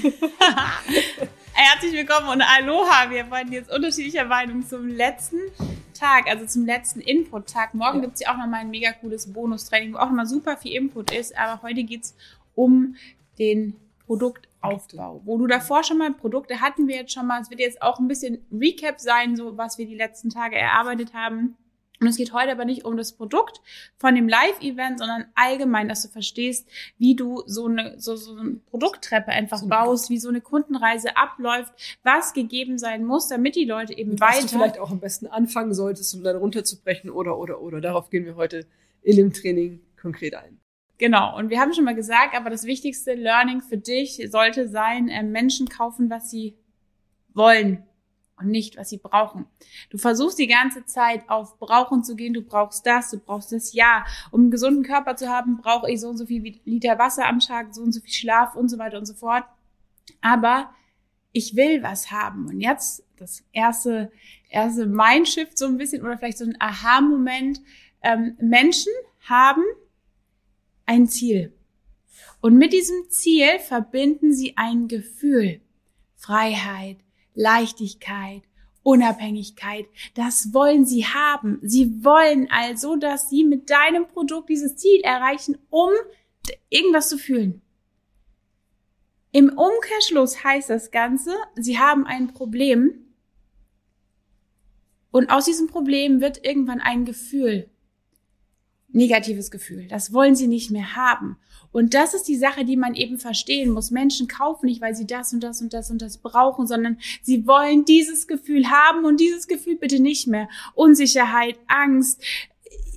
Herzlich willkommen und Aloha. Wir wollen jetzt unterschiedlicher Meinung zum letzten Tag, also zum letzten Input-Tag. Morgen ja. gibt es ja auch nochmal ein mega cooles Bonustraining, wo auch nochmal super viel Input ist. Aber heute geht es um den Produktaufbau, wo du davor schon mal Produkte hatten wir jetzt schon mal. Es wird jetzt auch ein bisschen Recap sein, so was wir die letzten Tage erarbeitet haben. Und es geht heute aber nicht um das Produkt von dem Live-Event, sondern allgemein, dass du verstehst, wie du so eine, so, so eine Produkttreppe einfach so baust, wie so eine Kundenreise abläuft, was gegeben sein muss, damit die Leute eben Und weiter. Was du vielleicht auch am besten anfangen solltest, um dann runterzubrechen oder, oder, oder. Darauf gehen wir heute in dem Training konkret ein. Genau. Und wir haben schon mal gesagt, aber das wichtigste Learning für dich sollte sein, äh, Menschen kaufen, was sie wollen und nicht, was sie brauchen. Du versuchst die ganze Zeit auf Brauchen zu gehen, du brauchst das, du brauchst das, ja. Um einen gesunden Körper zu haben, brauche ich so und so viel Liter Wasser am Tag, so und so viel Schlaf und so weiter und so fort. Aber ich will was haben. Und jetzt das erste, erste Mindshift so ein bisschen oder vielleicht so ein Aha-Moment. Ähm, Menschen haben ein Ziel. Und mit diesem Ziel verbinden sie ein Gefühl. Freiheit, Leichtigkeit, Unabhängigkeit. Das wollen sie haben. Sie wollen also, dass sie mit deinem Produkt dieses Ziel erreichen, um irgendwas zu fühlen. Im Umkehrschluss heißt das Ganze, sie haben ein Problem und aus diesem Problem wird irgendwann ein Gefühl negatives Gefühl. Das wollen sie nicht mehr haben. Und das ist die Sache, die man eben verstehen muss. Menschen kaufen nicht, weil sie das und das und das und das brauchen, sondern sie wollen dieses Gefühl haben und dieses Gefühl bitte nicht mehr. Unsicherheit, Angst,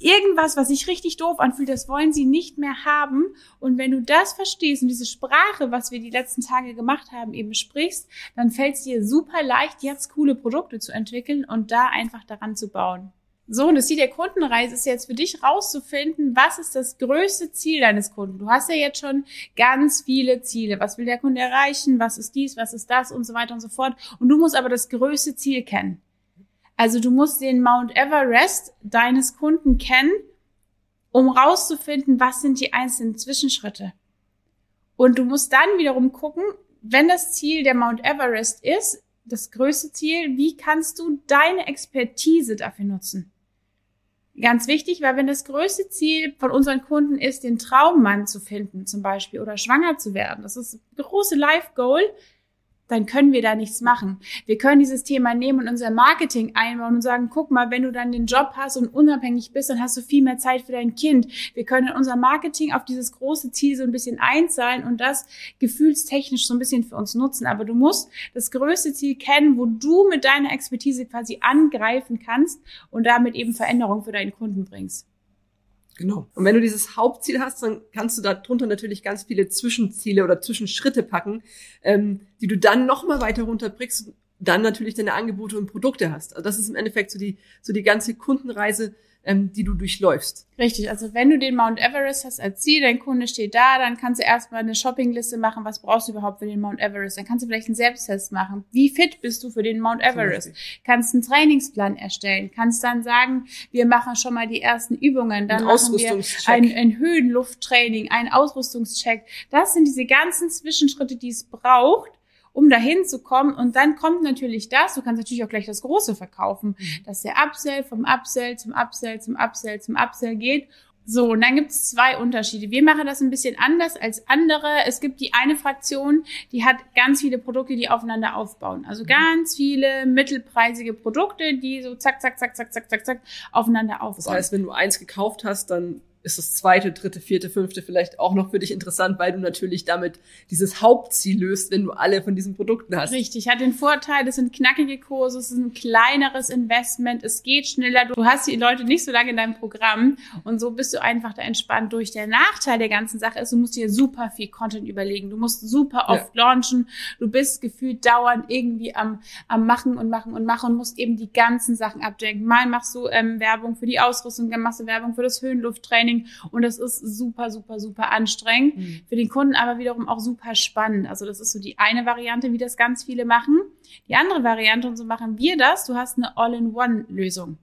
irgendwas, was sich richtig doof anfühlt, das wollen sie nicht mehr haben. Und wenn du das verstehst und diese Sprache, was wir die letzten Tage gemacht haben, eben sprichst, dann fällt es dir super leicht, jetzt coole Produkte zu entwickeln und da einfach daran zu bauen. So, und das Ziel der Kundenreise ist jetzt für dich rauszufinden, was ist das größte Ziel deines Kunden. Du hast ja jetzt schon ganz viele Ziele. Was will der Kunde erreichen? Was ist dies? Was ist das? Und so weiter und so fort. Und du musst aber das größte Ziel kennen. Also du musst den Mount Everest deines Kunden kennen, um rauszufinden, was sind die einzelnen Zwischenschritte. Und du musst dann wiederum gucken, wenn das Ziel der Mount Everest ist, das größte Ziel, wie kannst du deine Expertise dafür nutzen? Ganz wichtig, weil wenn das größte Ziel von unseren Kunden ist, den Traummann zu finden, zum Beispiel, oder schwanger zu werden, das ist das große Life Goal, dann können wir da nichts machen. Wir können dieses Thema nehmen und unser Marketing einbauen und sagen, guck mal, wenn du dann den Job hast und unabhängig bist, dann hast du viel mehr Zeit für dein Kind. Wir können unser Marketing auf dieses große Ziel so ein bisschen einzahlen und das gefühlstechnisch so ein bisschen für uns nutzen. Aber du musst das größte Ziel kennen, wo du mit deiner Expertise quasi angreifen kannst und damit eben Veränderung für deinen Kunden bringst. Genau. Und wenn du dieses Hauptziel hast, dann kannst du darunter natürlich ganz viele Zwischenziele oder Zwischenschritte packen, ähm, die du dann nochmal weiter runterbrichst, dann natürlich deine Angebote und Produkte hast. Also das ist im Endeffekt so die, so die ganze Kundenreise, ähm, die du durchläufst. Richtig, also wenn du den Mount Everest hast als Ziel, dein Kunde steht da, dann kannst du erstmal eine Shoppingliste machen, was brauchst du überhaupt für den Mount Everest. Dann kannst du vielleicht einen Selbsttest machen. Wie fit bist du für den Mount Everest? Kannst einen Trainingsplan erstellen, kannst dann sagen, wir machen schon mal die ersten Übungen, dann ein machen wir ein, ein Höhenlufttraining, ein Ausrüstungscheck. Das sind diese ganzen Zwischenschritte, die es braucht, um dahin zu kommen. Und dann kommt natürlich das, du kannst natürlich auch gleich das Große verkaufen, mhm. dass der Upsell vom Upsell zum Upsell zum Upsell zum Upsell geht. So, und dann gibt es zwei Unterschiede. Wir machen das ein bisschen anders als andere. Es gibt die eine Fraktion, die hat ganz viele Produkte, die aufeinander aufbauen. Also mhm. ganz viele mittelpreisige Produkte, die so zack, zack, zack, zack, zack, zack, zack aufeinander aufbauen. Das heißt, wenn du eins gekauft hast, dann ist das zweite, dritte, vierte, fünfte vielleicht auch noch für dich interessant, weil du natürlich damit dieses Hauptziel löst, wenn du alle von diesen Produkten hast. Richtig, hat den Vorteil, das sind knackige Kurse, es ist ein kleineres Investment, es geht schneller, du hast die Leute nicht so lange in deinem Programm und so bist du einfach da entspannt durch. Der Nachteil der ganzen Sache ist, du musst dir super viel Content überlegen, du musst super oft ja. launchen, du bist gefühlt dauernd irgendwie am, am Machen und Machen und Machen und musst eben die ganzen Sachen abdenken. Mal machst du ähm, Werbung für die Ausrüstung, dann machst du Werbung für das Höhenlufttraining, Training und das ist super, super, super anstrengend. Mhm. Für den Kunden aber wiederum auch super spannend. Also das ist so die eine Variante, wie das ganz viele machen. Die andere Variante, und so machen wir das, du hast eine All-in-One-Lösung.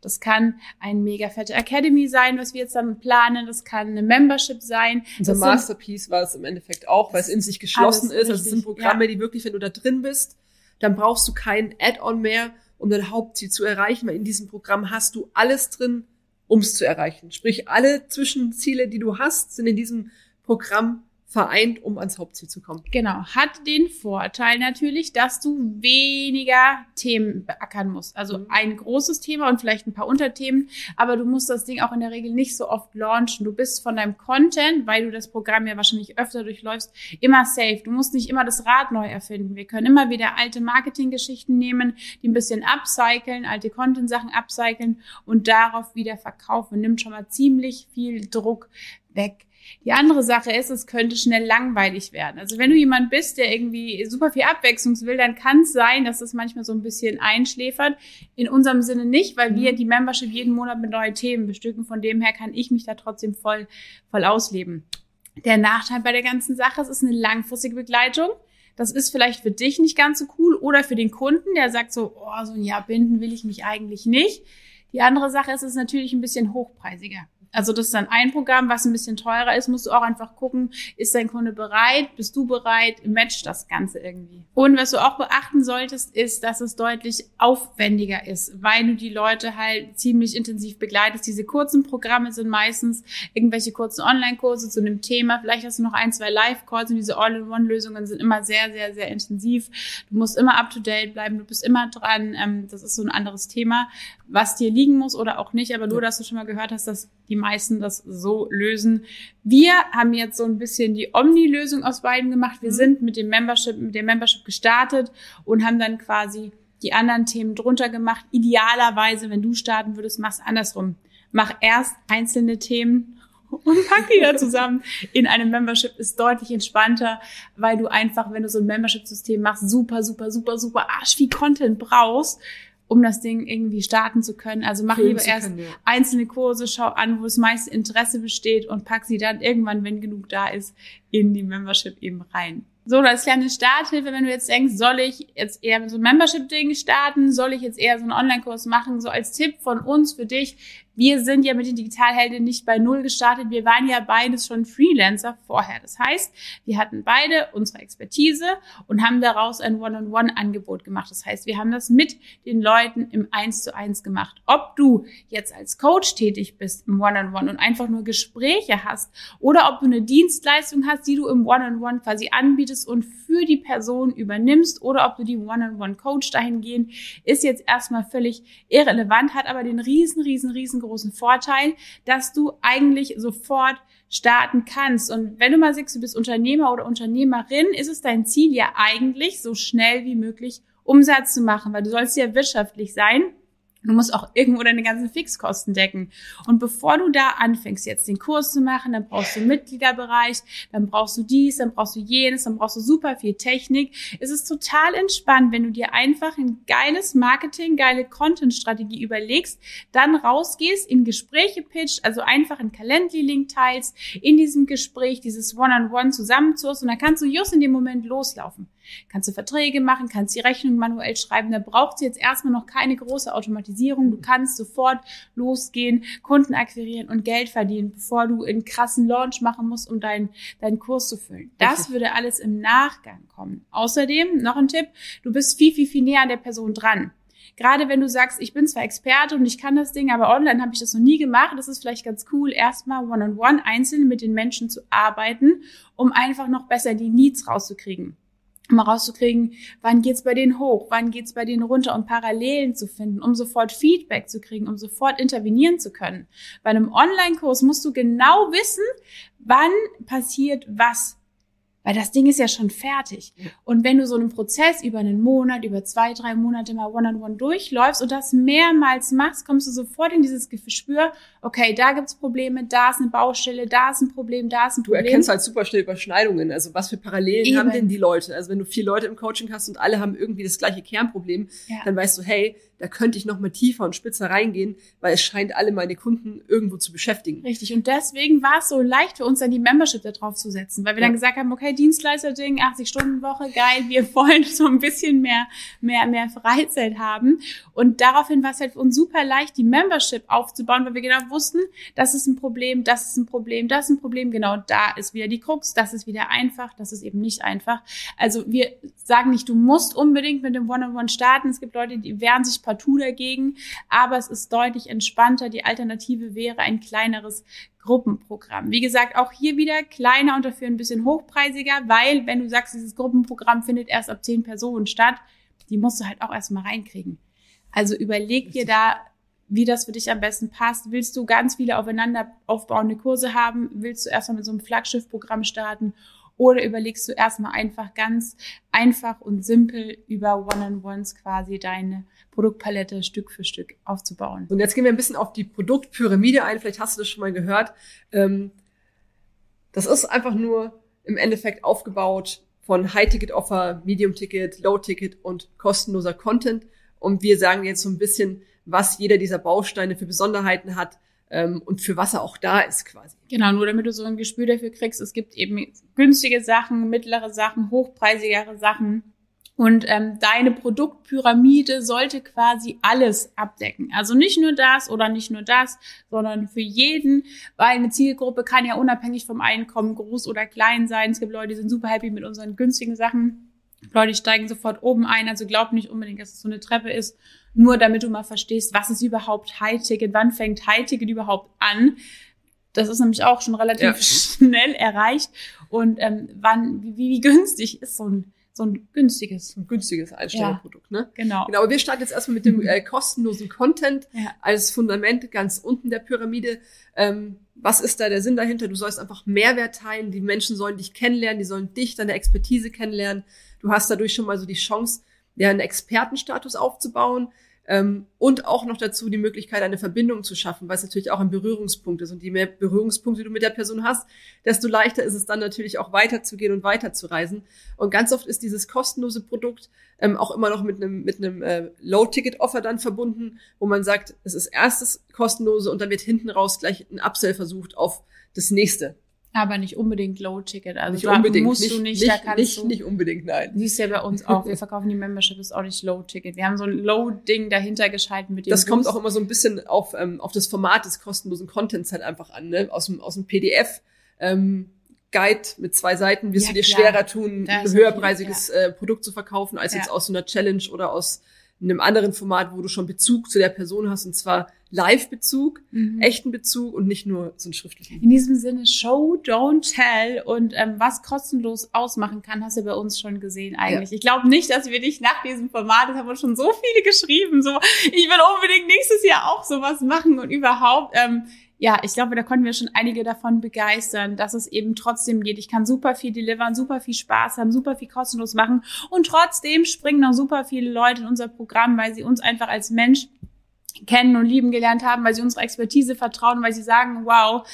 Das kann ein mega fette Academy sein, was wir jetzt dann planen. Das kann eine Membership sein. Unser Masterpiece war es im Endeffekt auch, weil es in sich geschlossen ist. Also es sind Programme, ja. die wirklich, wenn du da drin bist, dann brauchst du kein Add-on mehr, um dein Hauptziel zu erreichen, weil in diesem Programm hast du alles drin, um es zu erreichen. Sprich, alle Zwischenziele, die du hast, sind in diesem Programm vereint, um ans Hauptziel zu kommen. Genau. Hat den Vorteil natürlich, dass du weniger Themen beackern musst. Also mhm. ein großes Thema und vielleicht ein paar Unterthemen, aber du musst das Ding auch in der Regel nicht so oft launchen. Du bist von deinem Content, weil du das Programm ja wahrscheinlich öfter durchläufst, immer safe. Du musst nicht immer das Rad neu erfinden. Wir können immer wieder alte Marketinggeschichten nehmen, die ein bisschen upcyclen, alte Content-Sachen upcyclen und darauf wieder verkaufen. Nimmt schon mal ziemlich viel Druck weg. Die andere Sache ist, es könnte schnell langweilig werden. Also wenn du jemand bist, der irgendwie super viel Abwechslung will, dann kann es sein, dass das manchmal so ein bisschen einschläfert. In unserem Sinne nicht, weil wir mhm. die Membership jeden Monat mit neuen Themen bestücken. Von dem her kann ich mich da trotzdem voll, voll ausleben. Der Nachteil bei der ganzen Sache, es ist eine langfristige Begleitung. Das ist vielleicht für dich nicht ganz so cool oder für den Kunden, der sagt so, oh, so ein Jahr binden will ich mich eigentlich nicht. Die andere Sache ist, es ist natürlich ein bisschen hochpreisiger. Also das ist dann ein Programm, was ein bisschen teurer ist, musst du auch einfach gucken, ist dein Kunde bereit, bist du bereit, matcht das Ganze irgendwie. Und was du auch beachten solltest, ist, dass es deutlich aufwendiger ist, weil du die Leute halt ziemlich intensiv begleitest. Diese kurzen Programme sind meistens irgendwelche kurzen Online-Kurse zu einem Thema. Vielleicht hast du noch ein, zwei Live-Calls und diese All-in-One-Lösungen sind immer sehr, sehr, sehr intensiv. Du musst immer up-to-date bleiben, du bist immer dran. Ähm, das ist so ein anderes Thema, was dir liegen muss oder auch nicht. Aber nur, dass du schon mal gehört hast, dass die meisten das so lösen. Wir haben jetzt so ein bisschen die Omni-Lösung aus beiden gemacht. Wir mhm. sind mit dem Membership, mit dem Membership gestartet und haben dann quasi die anderen Themen drunter gemacht. Idealerweise, wenn du starten würdest, mach's andersrum. Mach erst einzelne Themen und pack die da zusammen in einem Membership ist deutlich entspannter, weil du einfach, wenn du so ein Membership-System machst, super, super, super, super arsch viel Content brauchst, um das Ding irgendwie starten zu können. Also mach lieber erst können, ja. einzelne Kurse, schau an, wo das meiste Interesse besteht und pack sie dann irgendwann, wenn genug da ist, in die Membership eben rein. So, das kleine Starthilfe, wenn du jetzt denkst, soll ich jetzt eher so ein Membership-Ding starten, soll ich jetzt eher so einen Online-Kurs machen, so als Tipp von uns für dich, wir sind ja mit den Digitalhelden nicht bei Null gestartet. Wir waren ja beides schon Freelancer vorher. Das heißt, wir hatten beide unsere Expertise und haben daraus ein One-on-One-Angebot gemacht. Das heißt, wir haben das mit den Leuten im Eins zu eins gemacht. Ob du jetzt als Coach tätig bist im One-on-One und einfach nur Gespräche hast oder ob du eine Dienstleistung hast, die du im One-on-One quasi anbietest und für die Person übernimmst oder ob du die One-on-One-Coach dahingehend, ist jetzt erstmal völlig irrelevant, hat aber den riesen, riesen, riesen großen Vorteil, dass du eigentlich sofort starten kannst. Und wenn du mal sagst, du bist Unternehmer oder Unternehmerin, ist es dein Ziel ja eigentlich, so schnell wie möglich Umsatz zu machen, weil du sollst ja wirtschaftlich sein. Du musst auch irgendwo deine ganzen Fixkosten decken. Und bevor du da anfängst, jetzt den Kurs zu machen, dann brauchst du einen Mitgliederbereich, dann brauchst du dies, dann brauchst du jenes, dann brauchst du super viel Technik. Es ist total entspannt, wenn du dir einfach ein geiles Marketing, geile Content-Strategie überlegst, dann rausgehst, in Gespräche pitcht, also einfach einen Calendly-Link teilst, in diesem Gespräch dieses One-on-One -on -One zusammenzurst und dann kannst du just in dem Moment loslaufen. Kannst du Verträge machen, kannst die Rechnung manuell schreiben. Da braucht sie jetzt erstmal noch keine große Automatisierung. Du kannst sofort losgehen, Kunden akquirieren und Geld verdienen, bevor du einen krassen Launch machen musst, um deinen, deinen Kurs zu füllen. Das würde alles im Nachgang kommen. Außerdem noch ein Tipp. Du bist viel, viel, viel näher an der Person dran. Gerade wenn du sagst, ich bin zwar Experte und ich kann das Ding, aber online habe ich das noch nie gemacht, das ist vielleicht ganz cool, erstmal one-on-one einzeln mit den Menschen zu arbeiten, um einfach noch besser die Needs rauszukriegen um rauszukriegen, wann geht's bei denen hoch, wann geht's bei denen runter, um Parallelen zu finden, um sofort Feedback zu kriegen, um sofort intervenieren zu können. Bei einem Online-Kurs musst du genau wissen, wann passiert was. Weil das Ding ist ja schon fertig. Und wenn du so einen Prozess über einen Monat, über zwei, drei Monate mal one-on-one -on -one durchläufst und das mehrmals machst, kommst du sofort in dieses Gespür, okay, da gibt's Probleme, da ist eine Baustelle, da ist ein Problem, da ist ein Problem. Du erkennst halt super schnell Überschneidungen. Also was für Parallelen Eben. haben denn die Leute? Also wenn du vier Leute im Coaching hast und alle haben irgendwie das gleiche Kernproblem, ja. dann weißt du, hey, da könnte ich noch mal tiefer und spitzer reingehen, weil es scheint alle meine Kunden irgendwo zu beschäftigen. Richtig. Und deswegen war es so leicht für uns dann die Membership da drauf zu setzen, weil wir Ja. dann gesagt haben, okay, Dienstleister-Ding, 80 Stunden Woche, geil, wir wollen so ein bisschen mehr, mehr, mehr Freizeit haben. Und daraufhin war es halt für uns super leicht, die Membership aufzubauen, weil wir genau wussten, das ist ein Problem, das ist ein Problem, das ist ein Problem, genau da ist wieder die Krux, das ist wieder einfach, das ist eben nicht einfach. Also wir sagen nicht, du musst unbedingt mit dem One-on-One starten. Es gibt Leute, die wehren sich partout dagegen, aber es ist deutlich entspannter. Die Alternative wäre ein kleineres Gruppenprogramm. Wie gesagt, auch hier wieder kleiner und dafür ein bisschen hochpreisiger, weil wenn du sagst, dieses Gruppenprogramm findet erst ab zehn Personen statt, die musst du halt auch erstmal reinkriegen. Also überleg dir da, wie das für dich am besten passt. Willst du ganz viele aufeinander aufbauende Kurse haben? Willst du erstmal mit so einem Flaggschiff-Programm starten? Oder überlegst du erstmal einfach ganz einfach und simpel über One-on-Ones quasi deine Produktpalette Stück für Stück aufzubauen? Und jetzt gehen wir ein bisschen auf die Produktpyramide ein. Vielleicht hast du das schon mal gehört. Ähm, das ist einfach nur im Endeffekt aufgebaut von High-Ticket-Offer, Medium-Ticket, Low-Ticket und kostenloser Content. Und wir sagen jetzt so ein bisschen, was jeder dieser Bausteine für Besonderheiten hat ähm, und für was er auch da ist quasi. Genau, nur damit du so ein Gespür dafür kriegst, es gibt eben günstige Sachen, mittlere Sachen, hochpreisigere Sachen. Und ähm, deine Produktpyramide sollte quasi alles abdecken. Also nicht nur das oder nicht nur das, sondern für jeden, weil eine Zielgruppe kann ja unabhängig vom Einkommen groß oder klein sein. Es gibt Leute, die sind super happy mit unseren günstigen Sachen. Leute, steigen sofort oben ein. Also glaub nicht unbedingt, dass es so eine Treppe ist. Nur damit du mal verstehst, was ist überhaupt High-Ticket, wann fängt High-Ticket überhaupt an. Das ist nämlich auch schon relativ Ja. schnell erreicht. Und ähm, wann, wie, wie günstig ist so ein, so ein günstiges? Ein günstiges Einstellerprodukt, ne? Genau. Genau, aber wir starten jetzt erstmal mit dem äh, kostenlosen Content Ja. als Fundament ganz unten der Pyramide. Ähm, was ist da der Sinn dahinter? Du sollst einfach Mehrwert teilen. Die Menschen sollen dich kennenlernen, die sollen dich, deine Expertise kennenlernen. Du hast dadurch schon mal so die Chance, ja, einen Expertenstatus aufzubauen ähm, und auch noch dazu die Möglichkeit, eine Verbindung zu schaffen, weil es natürlich auch ein Berührungspunkt ist. Und je mehr Berührungspunkte du mit der Person hast, desto leichter ist es dann natürlich auch weiterzugehen und weiterzureisen. Und ganz oft ist dieses kostenlose Produkt ähm, auch immer noch mit einem mit einem äh, Low-Ticket-Offer dann verbunden, wo man sagt, es ist erstes kostenlose und dann wird hinten raus gleich ein Upsell versucht auf das nächste. Aber nicht unbedingt Low-Ticket. Also nicht unbedingt, musst nicht, du nicht, nicht, da kannst nicht, du. nicht unbedingt, nein. Siehst ja bei uns auch. Wir verkaufen die Membership, ist auch nicht Low-Ticket. Wir haben so ein Low-Ding dahinter geschalten mit dem Das kommt Boost. auch immer so ein bisschen auf, ähm, auf das Format des kostenlosen Contents halt einfach an, ne? Aus dem, aus dem PDF. Ähm, Guide mit zwei Seiten wirst Ja, du dir klar. schwerer tun, ein höherpreisiges äh, Produkt zu verkaufen, als Ja. jetzt aus so einer Challenge oder aus einem anderen Format, wo du schon Bezug zu der Person hast, und zwar Live-Bezug, Mhm. echten Bezug und nicht nur so einen schriftlichen. In diesem Sinne, Show, don't tell. Und ähm, was kostenlos ausmachen kann, hast du bei uns schon gesehen eigentlich. Ich glaube nicht, dass wir dich nach diesem Format, das haben uns schon so viele geschrieben, so, ich will unbedingt nächstes Jahr auch sowas machen und überhaupt. Ähm, ja, ich glaube, da konnten wir schon einige davon begeistern, dass es eben trotzdem geht. Ich kann super viel delivern, super viel Spaß haben, super viel kostenlos machen und trotzdem springen noch super viele Leute in unser Programm, weil sie uns einfach als Mensch kennen und lieben gelernt haben, weil sie unserer Expertise vertrauen, weil sie sagen, wow,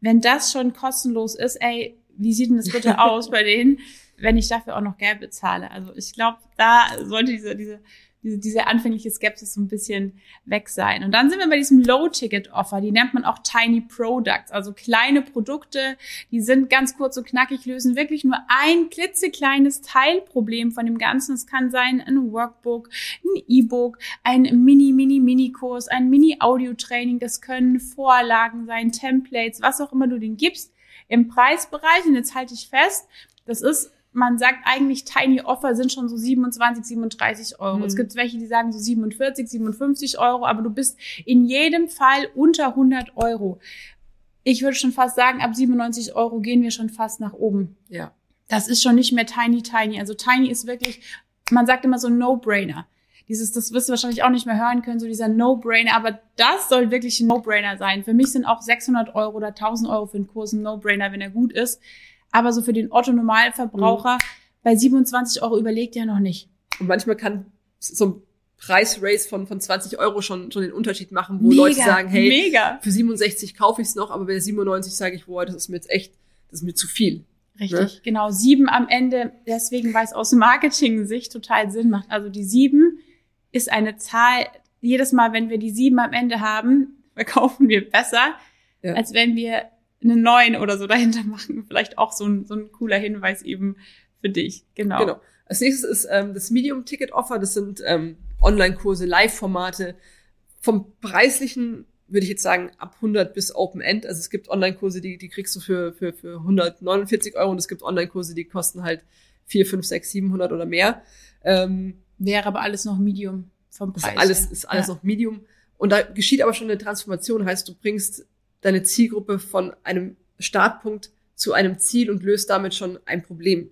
wenn das schon kostenlos ist, ey, wie sieht denn das bitte aus bei denen, wenn ich dafür auch noch Geld bezahle? Also ich glaube, da sollte diese, diese, diese, diese anfängliche Skepsis so ein bisschen weg sein. Und dann sind wir bei diesem Low-Ticket-Offer, die nennt man auch Tiny Products, also kleine Produkte, die sind ganz kurz und knackig, lösen wirklich nur ein klitzekleines Teilproblem von dem Ganzen. Es kann sein ein Workbook, ein E-Book, ein Mini, Mini, Mini-Kurs, ein Mini-Audio-Training, das können Vorlagen sein, Templates, was auch immer du den gibst. Im Preisbereich, und jetzt halte ich fest, das ist man sagt eigentlich Tiny Offer sind schon so 27, 37 Euro. Mhm. Es gibt welche, die sagen so 47, 57 Euro, aber du bist in jedem Fall unter 100 Euro. Ich würde schon fast sagen, ab 97 Euro gehen wir schon fast nach oben. Ja. Das ist schon nicht mehr Tiny Tiny. Also Tiny ist wirklich, man sagt immer so ein No-Brainer. Dieses, das wirst du wahrscheinlich auch nicht mehr hören können, so dieser No-Brainer. Aber das soll wirklich ein No-Brainer sein. Für mich sind auch 600 Euro oder 1000 Euro für einen Kurs ein No-Brainer, wenn er gut ist. Aber so für den Otto-Normalverbraucher bei 27 Euro überlegt ja noch nicht. Und manchmal kann so ein Preisrace von, von 20 Euro schon, schon den Unterschied machen, wo Mega, Leute sagen, hey, mega. für 67 kaufe ich es noch, aber bei 97 sage ich, boah, das ist mir jetzt echt, das ist mir zu viel. Richtig, genau. Sieben am Ende, deswegen, weil es aus Marketing-Sicht total Sinn macht. Also die sieben ist eine Zahl, jedes Mal, wenn wir die sieben am Ende haben, verkaufen wir besser, ja. als wenn wir eine neun oder so dahinter machen. Vielleicht auch so ein, so ein cooler Hinweis eben für dich. Genau. Genau. Als nächstes ist ähm, das Medium-Ticket-Offer. Das sind ähm, Online-Kurse, Live-Formate. Vom preislichen würde ich jetzt sagen, ab 100 bis Open End. Also es gibt Online-Kurse, die, die kriegst du für, für, für 149 Euro und es gibt Online-Kurse, die kosten halt 4, 5, 6, 700 oder mehr. Ähm, Wäre aber alles noch Medium vom Preis. Ist alles, ist alles ja. noch Medium. Und da geschieht aber schon eine Transformation. Heißt, du bringst deine Zielgruppe von einem Startpunkt zu einem Ziel und löst damit schon ein Problem.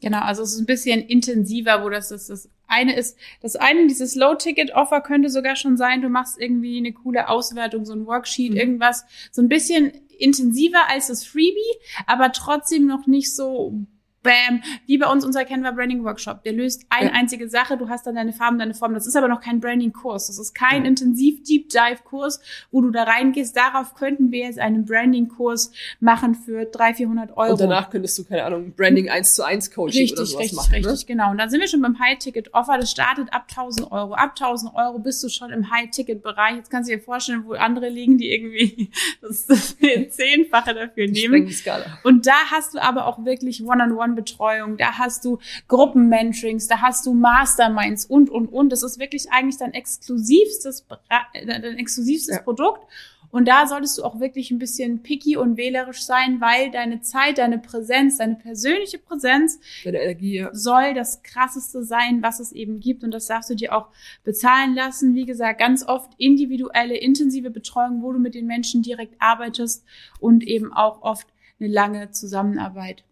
Genau, also es ist ein bisschen intensiver, wo das ist. Das eine ist, das eine, dieses Low-Ticket-Offer könnte sogar schon sein, du machst irgendwie eine coole Auswertung, so ein Worksheet, mhm. irgendwas, so ein bisschen intensiver als das Freebie, aber trotzdem noch nicht so Bam, wie bei uns unser Canva Branding Workshop. Der löst eine ja. einzige Sache, du hast dann deine Farben, deine Formen. Das ist aber noch kein Branding Kurs. Das ist kein ja. intensiv Deep Dive Kurs, wo du da reingehst. Darauf könnten wir jetzt einen Branding Kurs machen für 300, 400 Euro. Und danach könntest du, keine Ahnung, Branding 1 zu 1 Coaching richtig, oder sowas richtig, machen. Richtig, ne? richtig, genau. Und dann sind wir schon beim High Ticket Offer. Das startet ab 1000 Euro. Ab 1000 Euro bist du schon im High Ticket Bereich. Jetzt kannst du dir vorstellen, wo andere liegen, die irgendwie das, das Zehnfache dafür nehmen. Die Skala. Und da hast du aber auch wirklich One-on-One-Betreuung. Da hast du Gruppenmentorings, da hast du Masterminds und, und, und. Das ist wirklich eigentlich dein exklusivstes, dein exklusivstes ja. Produkt. Und da solltest du auch wirklich ein bisschen picky und wählerisch sein, weil deine Zeit, deine Präsenz, deine persönliche Präsenz Energie, ja. soll das krasseste sein, was es eben gibt. Und das darfst du dir auch bezahlen lassen. Wie gesagt, ganz oft individuelle, intensive Betreuung, wo du mit den Menschen direkt arbeitest und eben auch oft eine lange Zusammenarbeit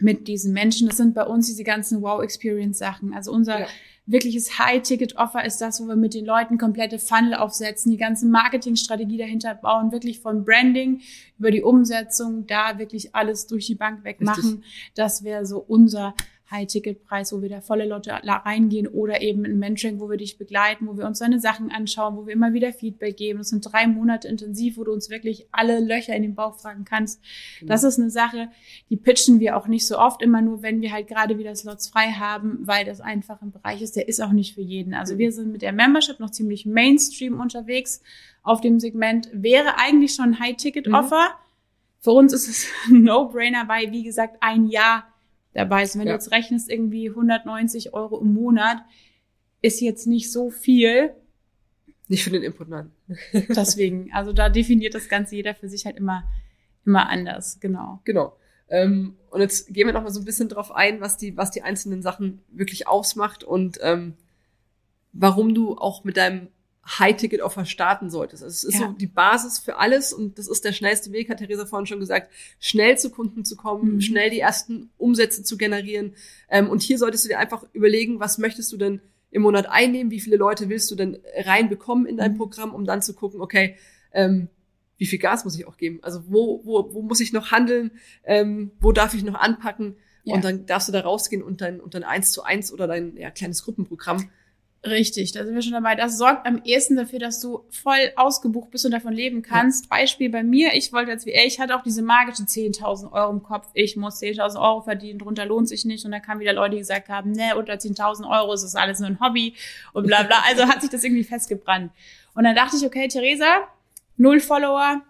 mit diesen Menschen. Das sind bei uns diese ganzen Wow-Experience-Sachen. Also unser ja. Wirkliches High-Ticket-Offer ist das, wo wir mit den Leuten komplette Funnel aufsetzen, die ganze Marketingstrategie dahinter bauen, wirklich von Branding über die Umsetzung, da wirklich alles durch die Bank wegmachen. Das wäre so unser High-Ticket-Preis, wo wir da volle Leute reingehen oder eben ein Mentoring, wo wir dich begleiten, wo wir uns deine Sachen anschauen, wo wir immer wieder Feedback geben. Das sind drei Monate intensiv, wo du uns wirklich alle Löcher in den Bauch fragen kannst. Genau. Das ist eine Sache, die pitchen wir auch nicht so oft, immer nur, wenn wir halt gerade wieder Slots frei haben, weil das einfach ein Bereich ist, der ist auch nicht für jeden. Also wir sind mit der Membership noch ziemlich Mainstream unterwegs auf dem Segment. Wäre eigentlich schon ein High-Ticket-Offer. Mhm. Für uns ist es ein No-Brainer, weil, wie gesagt, ein Jahr dabei ist. Wenn ja. du jetzt rechnest, irgendwie 190 Euro im Monat, ist jetzt nicht so viel. Nicht für den Input, nein. Deswegen, also da definiert das Ganze jeder für sich halt immer, immer anders, genau. Genau. Ähm, und jetzt gehen wir noch mal so ein bisschen drauf ein, was die, was die einzelnen Sachen wirklich ausmacht und ähm, warum du auch mit deinem High-Ticket-Offer starten solltest. Also es ist ja. so die Basis für alles und das ist der schnellste Weg, hat Theresa vorhin schon gesagt, schnell zu Kunden zu kommen, mhm. schnell die ersten Umsätze zu generieren. Ähm, und hier solltest du dir einfach überlegen, was möchtest du denn im Monat einnehmen, wie viele Leute willst du denn reinbekommen in dein mhm. Programm, um dann zu gucken, okay, ähm, wie viel Gas muss ich auch geben? Also wo, wo, wo muss ich noch handeln? Ähm, wo darf ich noch anpacken? Ja. Und dann darfst du da rausgehen und dein, und dein 1 zu 1 oder dein ja, kleines Gruppenprogramm Richtig, da sind wir schon dabei. Das sorgt am ehesten dafür, dass du voll ausgebucht bist und davon leben kannst. Ja. Beispiel bei mir, ich wollte jetzt wie er, ich hatte auch diese magische 10.000 Euro im Kopf. Ich muss 10.000 Euro verdienen, drunter lohnt sich nicht. Und da kamen wieder Leute, die gesagt haben, ne, unter 10.000 Euro ist das alles nur ein Hobby und bla bla. Also hat sich das irgendwie festgebrannt. Und dann dachte ich, okay, Theresa, null Follower,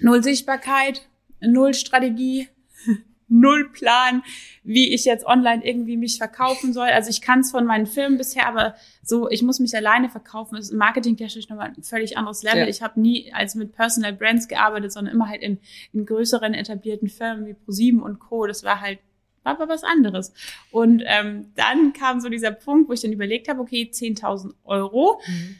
null Sichtbarkeit, null Strategie, null Plan, wie ich jetzt online irgendwie mich verkaufen soll. Also ich kann es von meinen Filmen bisher, aber so, ich muss mich alleine verkaufen. Das ist marketingtechnisch nochmal ein völlig anderes Level. Ja. Ich habe nie als mit Personal Brands gearbeitet, sondern immer halt in, in größeren etablierten Firmen wie ProSieben und Co. Das war halt war aber was anderes. Und ähm, dann kam so dieser Punkt, wo ich dann überlegt habe, okay, 10.000 Euro. Mhm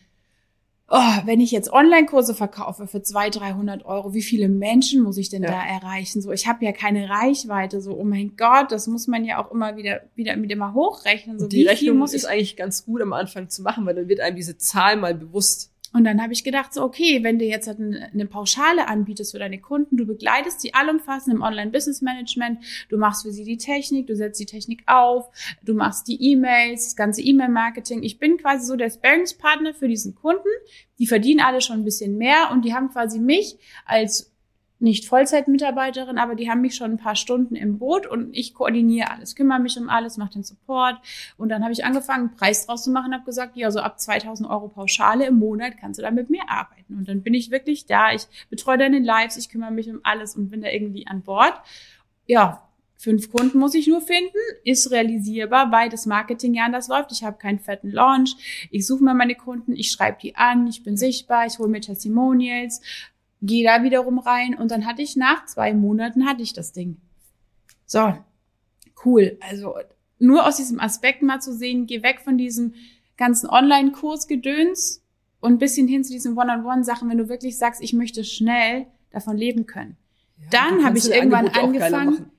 oh, wenn ich jetzt Online-Kurse verkaufe für 200, 300 Euro, wie viele Menschen muss ich denn ja. da erreichen? So, ich habe ja keine Reichweite. So, oh mein Gott, das muss man ja auch immer wieder, wieder, wieder mal hochrechnen. So, die Rechnung muss ist eigentlich ganz gut am Anfang zu machen, weil dann wird einem diese Zahl mal bewusst. Und dann habe ich gedacht, so, okay, wenn du jetzt halt eine Pauschale anbietest für deine Kunden, du begleitest die allumfassend im Online-Business-Management, du machst für sie die Technik, du setzt die Technik auf, du machst die E-Mails, das ganze E-Mail-Marketing. Ich bin quasi so der Sparingspartner für diesen Kunden. Die verdienen alle schon ein bisschen mehr und die haben quasi mich als nicht Vollzeitmitarbeiterin, aber die haben mich schon ein paar Stunden im Boot und ich koordiniere alles, kümmere mich um alles, mache den Support. Und dann habe ich angefangen, einen Preis draus zu machen, habe gesagt, ja, so ab 2000 Euro Pauschale im Monat kannst du da mit mir arbeiten. Und dann bin ich wirklich da. Ich betreue deine Lives, ich kümmere mich um alles und bin da irgendwie an Bord. Ja, Fünf Kunden muss ich nur finden, ist realisierbar, weil das Marketing ja anders läuft. Ich habe keinen fetten Launch. Ich suche mir meine Kunden, ich schreibe die an, ich bin sichtbar, ich hole mir Testimonials, gehe da wiederum rein und dann hatte ich nach zwei Monaten hatte ich das Ding. So, cool. Also nur aus diesem Aspekt mal zu sehen, geh weg von diesem ganzen Online-Kursgedöns und ein bisschen hin zu diesen One-on-One-Sachen, wenn du wirklich sagst, ich möchte schnell davon leben können. Ja, dann habe ich irgendwann angefangen,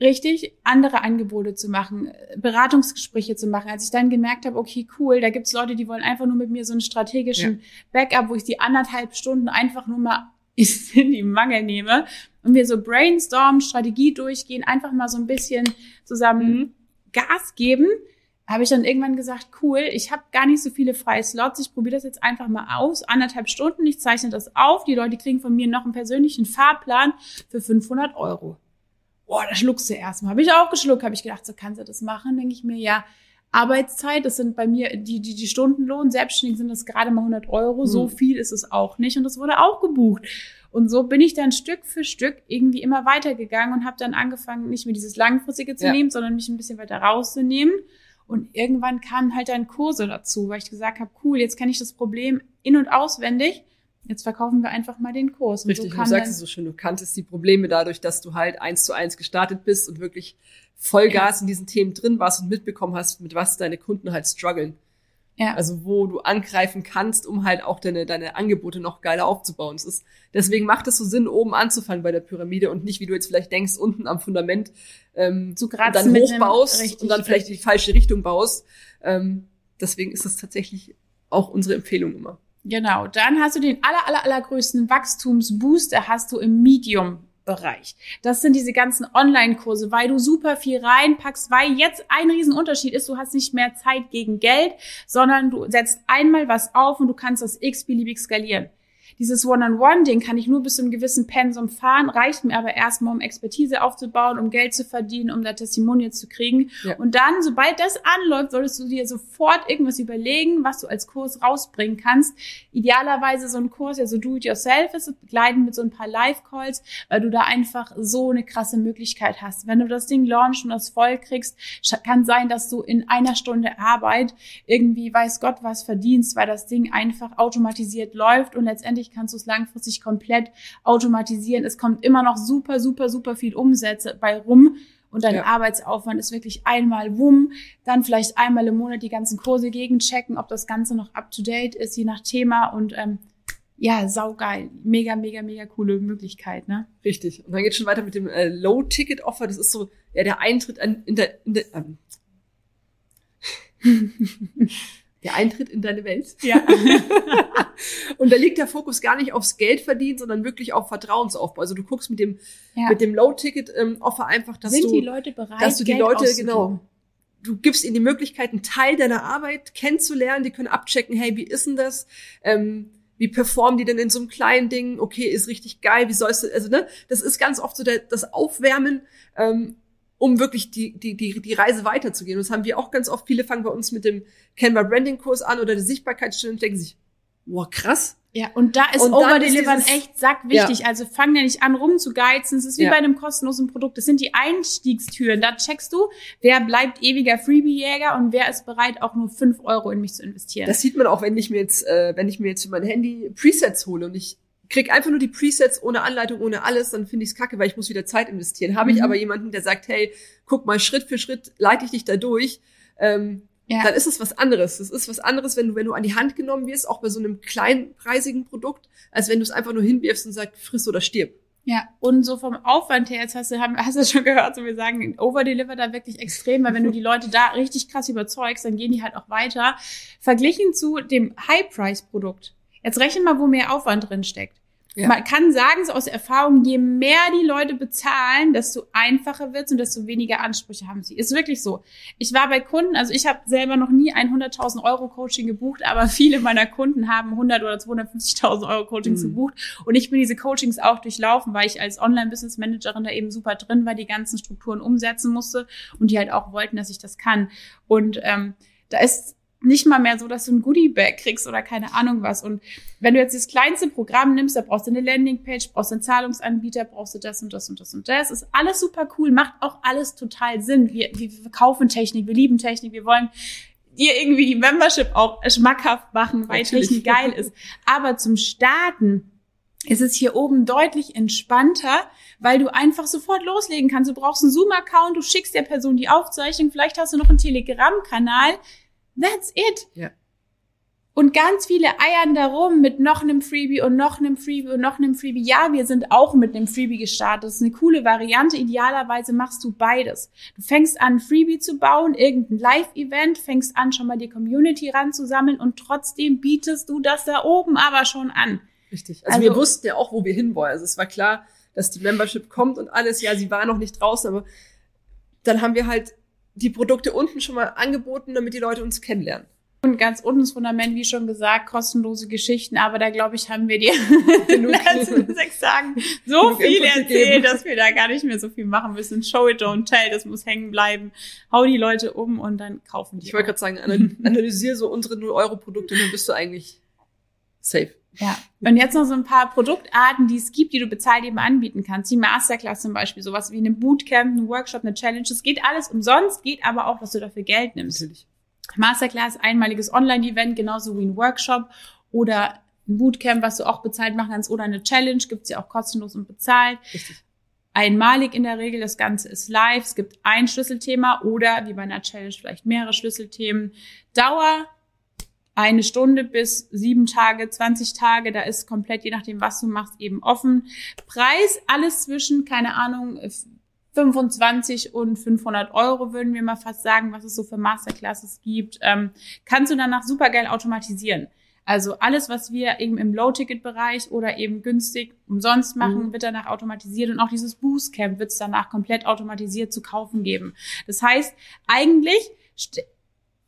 richtig andere Angebote zu machen, Beratungsgespräche zu machen. Als ich dann gemerkt habe, okay, cool, da gibt's Leute, die wollen einfach nur mit mir so einen strategischen ja. Backup, wo ich die anderthalb Stunden einfach nur mal in die Mangel nehme und wir so brainstormen, Strategie durchgehen, einfach mal so ein bisschen zusammen mhm. Gas geben, habe ich dann irgendwann gesagt, cool, ich habe gar nicht so viele freie Slots, ich probiere das jetzt einfach mal aus, anderthalb Stunden, ich zeichne das auf, die Leute kriegen von mir noch einen persönlichen Fahrplan für 500 Euro. Boah, da schluckst du erstmal. Habe ich auch geschluckt, habe ich gedacht, so kannst du das machen, denke ich mir, ja, Arbeitszeit, das sind bei mir die, die, die Stundenlohn, selbstständig sind das gerade mal 100 Euro, mhm. so viel ist es auch nicht und das wurde auch gebucht. Und so bin ich dann Stück für Stück irgendwie immer weitergegangen und habe dann angefangen, nicht mehr dieses Langfristige zu ja. nehmen, sondern mich ein bisschen weiter rauszunehmen. Und irgendwann kamen halt dann Kurse dazu, weil ich gesagt habe, cool, jetzt kenne ich das Problem in- und auswendig. Jetzt verkaufen wir einfach mal den Kurs. Und Richtig, so du sagst es so schön, du kanntest die Probleme dadurch, dass du halt eins zu eins gestartet bist und wirklich Vollgas in diesen Themen drin warst und mitbekommen hast, mit was deine Kunden halt strugglen. Ja. Also wo du angreifen kannst, um halt auch deine, deine Angebote noch geiler aufzubauen. Es ist, deswegen macht es so Sinn, oben anzufangen bei der Pyramide und nicht, wie du jetzt vielleicht denkst, unten am Fundament ähm, so und dann hochbaust und dann vielleicht richtig. die falsche Richtung baust. Ähm, deswegen ist es tatsächlich auch unsere Empfehlung immer. Genau, dann hast du den aller, aller, allergrößten Wachstumsbooster hast du im Medium Bereich. Das sind diese ganzen Online-Kurse, weil du super viel reinpackst, weil jetzt ein Riesenunterschied ist, du hast nicht mehr Zeit gegen Geld, sondern du setzt einmal was auf und du kannst das x-beliebig skalieren. Dieses One-on-One-Ding kann ich nur bis zu einem gewissen Pensum fahren, reicht mir aber erstmal, um Expertise aufzubauen, um Geld zu verdienen, um da Testimonials zu kriegen. Ja. Und dann, sobald das anläuft, solltest du dir sofort irgendwas überlegen, was du als Kurs rausbringen kannst. Idealerweise so ein Kurs, ja so do-it-yourself ist, begleiten mit so ein paar Live-Calls, weil du da einfach so eine krasse Möglichkeit hast. Wenn du das Ding launchst und das voll kriegst, kann sein, dass du in einer Stunde Arbeit irgendwie weiß Gott was verdienst, weil das Ding einfach automatisiert läuft und letztendlich Natürlich kannst du es langfristig komplett automatisieren. Es kommt immer noch super, super, super viel Umsätze bei rum. Und dein ja. Arbeitsaufwand ist wirklich einmal wumm, dann vielleicht einmal im Monat die ganzen Kurse gegenchecken, ob das Ganze noch up to date ist, je nach Thema. Und ähm, ja, saugeil. Mega, mega, mega coole Möglichkeit, ne? Richtig. Und dann geht schon weiter mit dem äh, Low-Ticket-Offer. Das ist so ja der Eintritt an, in der, in der ähm, der Eintritt in deine Welt. Ja. und da liegt der Fokus gar nicht aufs Geld verdienen, sondern wirklich auf Vertrauensaufbau. Also du guckst mit dem ja. mit dem Low-Ticket-Offer ähm, einfach, dass Sind du, die Leute bereit, dass du die Geld Leute genau du gibst ihnen die Möglichkeit, einen Teil deiner Arbeit kennenzulernen. Die können abchecken, hey, wie ist denn das? Ähm, wie performen die denn in so einem kleinen Ding? Okay, ist richtig geil. Wie sollst du, also ne, das ist ganz oft so der, das Aufwärmen. Ähm, um wirklich die, die, die, die Reise weiterzugehen. Und das haben wir auch ganz oft. Viele fangen bei uns mit dem Canva Branding Kurs an oder der Sichtbarkeitsstunde und denken sich, wow, krass. Ja, und da ist und Overdelivern echt sackwichtig. Ja. Also fang ja nicht an rumzugeizen. Es ist wie ja. bei einem kostenlosen Produkt. Das sind die Einstiegstüren. Da checkst du, wer bleibt ewiger Freebie-Jäger und wer ist bereit, auch nur fünf Euro in mich zu investieren. Das sieht man auch, wenn ich mir jetzt, äh, wenn ich mir jetzt für mein Handy Presets hole und ich krieg einfach nur die Presets ohne Anleitung, ohne alles, dann finde ich es kacke, weil ich muss wieder Zeit investieren. Habe ich mhm. aber jemanden, der sagt, hey, guck mal, Schritt für Schritt leite ich dich da durch, ähm, ja. dann ist es was anderes. Das ist was anderes, wenn du, wenn du an die Hand genommen wirst, auch bei so einem kleinpreisigen Produkt, als wenn du es einfach nur hinwirfst und sagst, friss oder stirb. Ja, und so vom Aufwand her, jetzt hast du, hast du schon gehört, so wir sagen, overdeliver da wirklich extrem, weil wenn du die Leute da richtig krass überzeugst, dann gehen die halt auch weiter. Verglichen zu dem High-Price-Produkt Jetzt rechnen mal, wo mehr Aufwand drin steckt. Ja. Man kann sagen, so aus Erfahrung, je mehr die Leute bezahlen, desto einfacher wird's und desto weniger Ansprüche haben sie. Ist wirklich so. Ich war bei Kunden, also ich habe selber noch nie ein 100.000 Euro Coaching gebucht, aber viele meiner Kunden haben 100 oder 250.000 Euro Coachings mhm. gebucht und ich bin diese Coachings auch durchlaufen, weil ich als Online-Business Managerin da eben super drin war, die ganzen Strukturen umsetzen musste und die halt auch wollten, dass ich das kann. Und ähm, da ist nicht mal mehr so, dass du ein Goodie-Bag kriegst oder keine Ahnung was. Und wenn du jetzt das kleinste Programm nimmst, da brauchst du eine Landingpage, brauchst du einen Zahlungsanbieter, brauchst du das und das und das und das. Ist alles super cool, macht auch alles total Sinn. Wir, wir verkaufen Technik, wir lieben Technik, wir wollen dir irgendwie die Membership auch schmackhaft machen, weil Natürlich. Technik geil ist. Aber zum Starten ist es hier oben deutlich entspannter, weil du einfach sofort loslegen kannst. Du brauchst einen Zoom-Account, du schickst der Person die Aufzeichnung, vielleicht hast du noch einen Telegram-Kanal, That's it. Ja. Und ganz viele eiern darum mit noch einem Freebie und noch einem Freebie und noch einem Freebie. Ja, wir sind auch mit einem Freebie gestartet. Das ist eine coole Variante. Idealerweise machst du beides. Du fängst an, Freebie zu bauen, irgendein Live-Event, fängst an, schon mal die Community ranzusammeln und trotzdem bietest du das da oben aber schon an. Richtig. Also, also wir wussten ja auch, wo wir hinwollen. Also es war klar, dass die Membership kommt und alles. Ja, sie war noch nicht draußen, aber dann haben wir halt die Produkte unten schon mal angeboten, damit die Leute uns kennenlernen. Und ganz unten das Fundament, wie schon gesagt, kostenlose Geschichten. Aber da glaube ich, haben wir dir in den letzten sechs Tagen so viel erzählt, dass wir da gar nicht mehr so viel machen müssen. Show it, don't tell, das muss hängen bleiben. Hau die Leute um und dann kaufen die. Ich wollte gerade sagen, analysiere so unsere 0-Euro-Produkte und dann bist du eigentlich safe. Ja. Und jetzt noch so ein paar Produktarten, die es gibt, die du bezahlt eben anbieten kannst. Die Masterclass zum Beispiel, sowas wie eine Bootcamp, ein Workshop, eine Challenge. Das geht alles umsonst, geht aber auch, dass du dafür Geld nimmst. Natürlich. Masterclass, einmaliges Online-Event, genauso wie ein Workshop oder ein Bootcamp, was du auch bezahlt machen kannst oder eine Challenge, gibt's ja auch kostenlos und bezahlt. Richtig. Einmalig in der Regel, das Ganze ist live, es gibt ein Schlüsselthema oder wie bei einer Challenge vielleicht mehrere Schlüsselthemen. Dauer eine Stunde bis sieben Tage, 20 Tage, da ist komplett, je nachdem, was du machst, eben offen. Preis, alles zwischen, keine Ahnung, 25 und 500 Euro würden wir mal fast sagen, was es so für Masterclasses gibt. Ähm, kannst du danach super geil automatisieren. Also alles, was wir eben im Low-Ticket-Bereich oder eben günstig umsonst machen, mhm. wird danach automatisiert und auch dieses Boostcamp wird es danach komplett automatisiert zu kaufen geben. Das heißt, eigentlich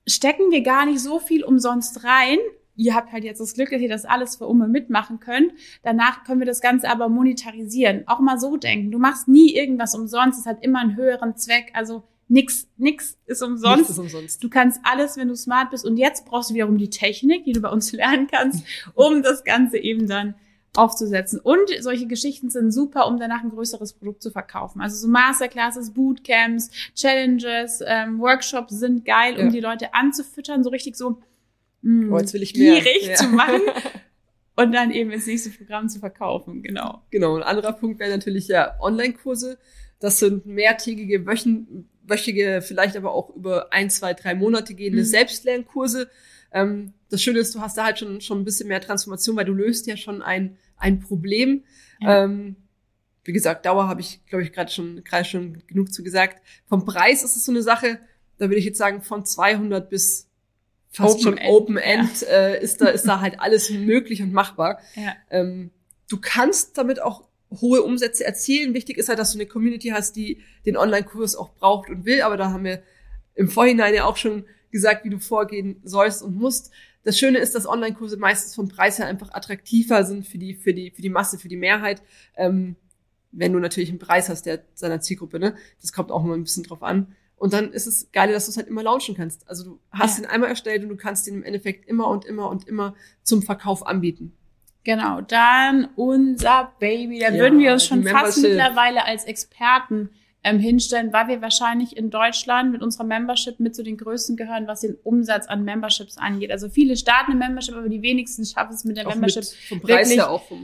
stecken wir gar nicht so viel umsonst rein. Ihr habt halt jetzt das Glück, dass ihr das alles für Umme mitmachen könnt. Danach können wir das Ganze aber monetarisieren. Auch mal so denken. Du machst nie irgendwas umsonst. Es hat immer einen höheren Zweck. Also nix, nix ist umsonst. Nichts ist umsonst. Du kannst alles, wenn du smart bist. Und jetzt brauchst du wiederum die Technik, die du bei uns lernen kannst, um das Ganze eben dann aufzusetzen. Und solche Geschichten sind super, um danach ein größeres Produkt zu verkaufen. Also so Masterclasses, Bootcamps, Challenges, ähm, Workshops sind geil, um ja. die Leute anzufüttern, so richtig so mh, hm, oh, jetzt will ich mehr. gierig ja. zu machen. und dann eben ins nächste Programm zu verkaufen, genau. Genau, ein anderer Punkt wäre natürlich ja Online-Kurse. Das sind mehrtägige, wöchen, wöchige, vielleicht aber auch über ein, zwei, drei Monate gehende mhm. Selbstlernkurse. Ähm, das Schöne ist, du hast da halt schon, schon ein bisschen mehr Transformation, weil du löst ja schon ein, ein Problem. Ja. Ähm, wie gesagt, Dauer habe ich, glaube ich, gerade schon, gerade schon genug zu gesagt. Vom Preis ist es so eine Sache, da würde ich jetzt sagen, von 200 bis fast Open schon Open End ja. äh, ist da ist da halt alles möglich und machbar. Ja. Ähm, du kannst damit auch hohe Umsätze erzielen. Wichtig ist halt, dass du eine Community hast, die den Online-Kurs auch braucht und will. Aber da haben wir im Vorhinein ja auch schon gesagt, wie du vorgehen sollst und musst. Das Schöne ist, dass Online-Kurse meistens vom Preis her einfach attraktiver sind für die, für die, für die Masse, für die Mehrheit. Ähm, wenn du natürlich einen Preis hast, der seiner Zielgruppe, ne? Das kommt auch immer ein bisschen drauf an. Und dann ist es geil, dass du es halt immer launchen kannst. Also du hast ja. den einmal erstellt und du kannst den im Endeffekt immer und immer und immer zum Verkauf anbieten. Genau, dann unser Baby. Da ja, würden wir uns schon fast mittlerweile als Experten ähm, hinstellen, weil wir wahrscheinlich in Deutschland mit unserer Membership mit zu den größten gehören, was den Umsatz an Memberships angeht. Also viele starten eine Membership, aber die wenigsten schaffen es mit der auch Membership mit, wirklich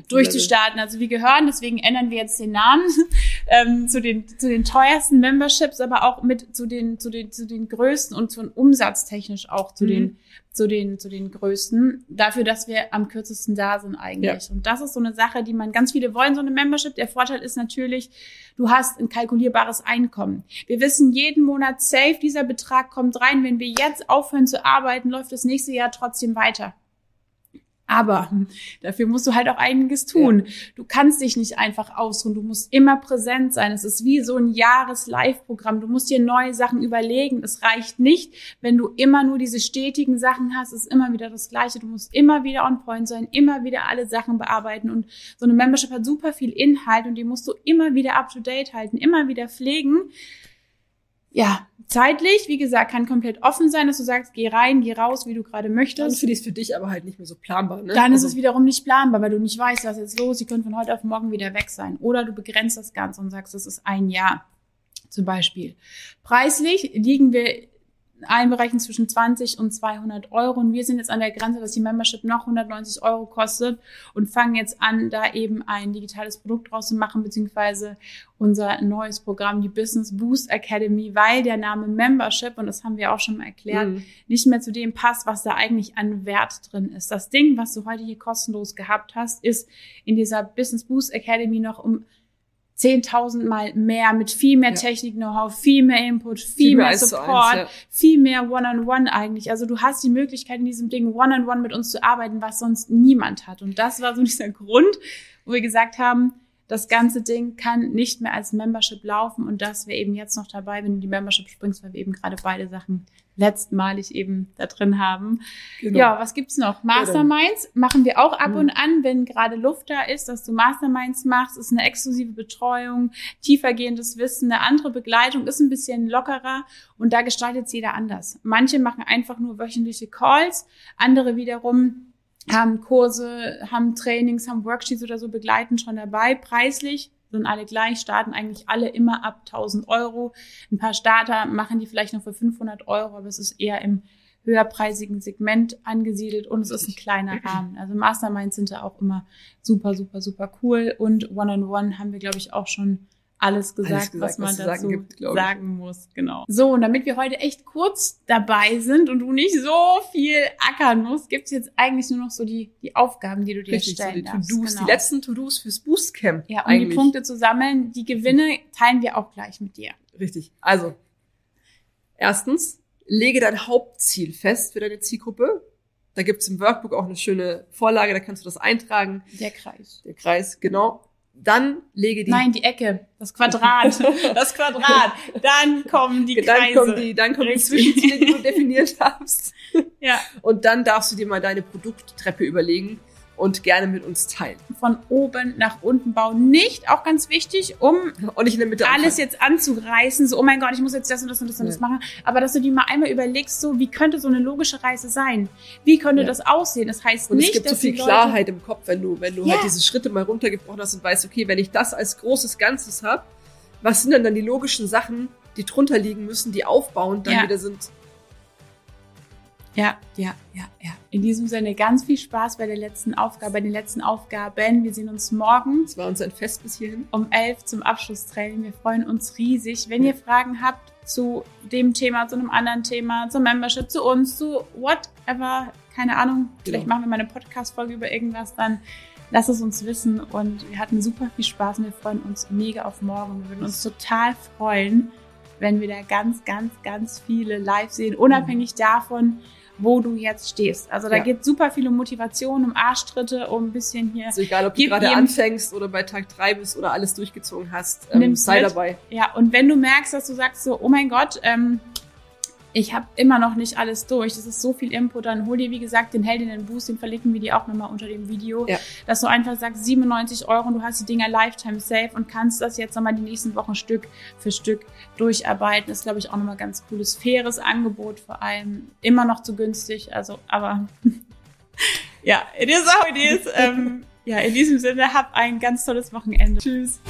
durchzustarten. Also wir gehören, deswegen ändern wir jetzt den Namen ähm, zu den zu den teuersten Memberships, aber auch mit zu den zu den zu den größten und zu umsatztechnisch auch zu mhm. den zu den, zu den größten, dafür, dass wir am kürzesten da sind eigentlich. Ja. Und das ist so eine Sache, die man, ganz viele wollen so eine Membership. Der Vorteil ist natürlich, du hast ein kalkulierbares Einkommen. Wir wissen jeden Monat safe, dieser Betrag kommt rein. Wenn wir jetzt aufhören zu arbeiten, läuft das nächste Jahr trotzdem weiter. Aber dafür musst du halt auch einiges tun. Ja. Du kannst dich nicht einfach ausruhen. Du musst immer präsent sein. Es ist wie so ein Jahres-Live-Programm. Du musst dir neue Sachen überlegen. Es reicht nicht, wenn du immer nur diese stetigen Sachen hast. Es ist immer wieder das Gleiche. Du musst immer wieder on point sein, immer wieder alle Sachen bearbeiten. Und so eine Membership hat super viel Inhalt und die musst du immer wieder up to date halten, immer wieder pflegen ja, zeitlich, wie gesagt, kann komplett offen sein, dass du sagst, geh rein, geh raus, wie du gerade möchtest. Dann finde ich es für dich aber halt nicht mehr so planbar. Ne? Dann also ist es wiederum nicht planbar, weil du nicht weißt, was jetzt los, sie können von heute auf morgen wieder weg sein. Oder du begrenzt das Ganze und sagst, das ist ein Jahr zum Beispiel. Preislich liegen wir einberechnen zwischen 20 und 200 Euro. Und wir sind jetzt an der Grenze, dass die Membership noch 190 Euro kostet und fangen jetzt an, da eben ein digitales Produkt draus zu machen, beziehungsweise unser neues Programm, die Business Boost Academy, weil der Name Membership, und das haben wir auch schon mal erklärt, mhm. nicht mehr zu dem passt, was da eigentlich an Wert drin ist. Das Ding, was du heute hier kostenlos gehabt hast, ist in dieser Business Boost Academy noch um 10.000 Mal mehr mit viel mehr ja. Technik-Know-how, viel mehr Input, viel, viel mehr Support, eins, ja. viel mehr One-on-One -on -one eigentlich. Also du hast die Möglichkeit in diesem Ding One-on-One -on -one mit uns zu arbeiten, was sonst niemand hat. Und das war so dieser Grund, wo wir gesagt haben, das ganze Ding kann nicht mehr als Membership laufen und das wäre eben jetzt noch dabei, wenn du die Membership springst, weil wir eben gerade beide Sachen letztmalig eben da drin haben. Genau. Ja, was gibt's noch? Masterminds machen wir auch ab mhm. und an, wenn gerade Luft da ist, dass du Masterminds machst, ist eine exklusive Betreuung, tiefergehendes Wissen, eine andere Begleitung, ist ein bisschen lockerer und da gestaltet jeder anders. Manche machen einfach nur wöchentliche Calls, andere wiederum haben Kurse, haben Trainings, haben Worksheets oder so begleiten schon dabei. Preislich sind alle gleich, starten eigentlich alle immer ab 1000 Euro. Ein paar Starter machen die vielleicht noch für 500 Euro, aber es ist eher im höherpreisigen Segment angesiedelt und es ist ein kleiner Rahmen. Also Masterminds sind da auch immer super, super, super cool und One-on-One -on -One haben wir, glaube ich, auch schon alles gesagt, alles gesagt was man was dazu sagen, gibt, sagen muss. Genau. So, und damit wir heute echt kurz dabei sind und du nicht so viel ackern musst, gibt's jetzt eigentlich nur noch so die, die Aufgaben, die du dir Richtig, stellen so die darfst. Genau. die letzten To-Dos fürs Boostcamp. Ja, um eigentlich. die Punkte zu sammeln. Die Gewinne teilen wir auch gleich mit dir. Richtig. Also, erstens, lege dein Hauptziel fest für deine Zielgruppe. Da gibt's im Workbook auch eine schöne Vorlage, da kannst du das eintragen. Der Kreis. Der Kreis, genau dann lege die. Nein, die Ecke, das Quadrat, das Quadrat. Dann kommen die Kreise. Dann kommen die, dann kommen die Zwischenziele, die du definiert hast. Ja. Und dann darfst du dir mal deine Produkttreppe überlegen und gerne mit uns teilen. Von oben nach unten bauen. Nicht, auch ganz wichtig, um und nicht in der Mitte alles jetzt anzureißen, so, oh mein Gott, ich muss jetzt das und das und das und das machen. Aber dass du dir mal einmal überlegst, so, wie könnte so eine logische Reise sein? Wie könnte ja. das aussehen? Das heißt und nicht, es gibt so viel Klarheit im Kopf, wenn du, wenn du ja. halt diese Schritte mal runtergebrochen hast und weißt, okay, wenn ich das als großes Ganzes habe, was sind denn dann die logischen Sachen, die drunter liegen müssen, die aufbauend dann ja. wieder sind? Ja, ja, ja, ja. In diesem Sinne ganz viel Spaß bei der letzten Aufgabe, bei den letzten Aufgaben. Wir sehen uns morgen. Es war uns ein Fest bis hierhin. Um elf zum Abschlusstraining. Wir freuen uns riesig. Wenn ja. ihr Fragen habt zu dem Thema, zu einem anderen Thema, zur Membership, zu uns, zu whatever, keine Ahnung, vielleicht genau. machen wir mal eine Podcast-Folge über irgendwas, dann lasst es uns wissen. Und wir hatten super viel Spaß und wir freuen uns mega auf morgen. Wir würden uns total freuen, wenn wir da ganz, ganz, ganz viele live sehen, unabhängig mhm. davon, wo du jetzt stehst. Also da ja. geht super viele Motivation, um Arschtritte, um ein bisschen hier. Also egal, ob du gerade anfängst oder bei Tag drei bist oder alles durchgezogen hast, ähm, sei mit. dabei. Ja, und wenn du merkst, dass du sagst so, oh mein Gott, ähm, ich habe immer noch nicht alles durch. Das ist so viel Input. Dann hol dir, wie gesagt, den Heldinnen Boost, den verlinken wir dir auch nochmal unter dem Video. Ja. Dass du einfach sagst, 97 Euro und du hast die Dinger Lifetime safe und kannst das jetzt nochmal die nächsten Wochen Stück für Stück durcharbeiten. Das ist, glaube ich, auch nochmal ganz cooles, faires Angebot, vor allem immer noch zu günstig. Also, aber ja, it is how it is. ähm, ja, in diesem Sinne, hab ein ganz tolles Wochenende. Tschüss.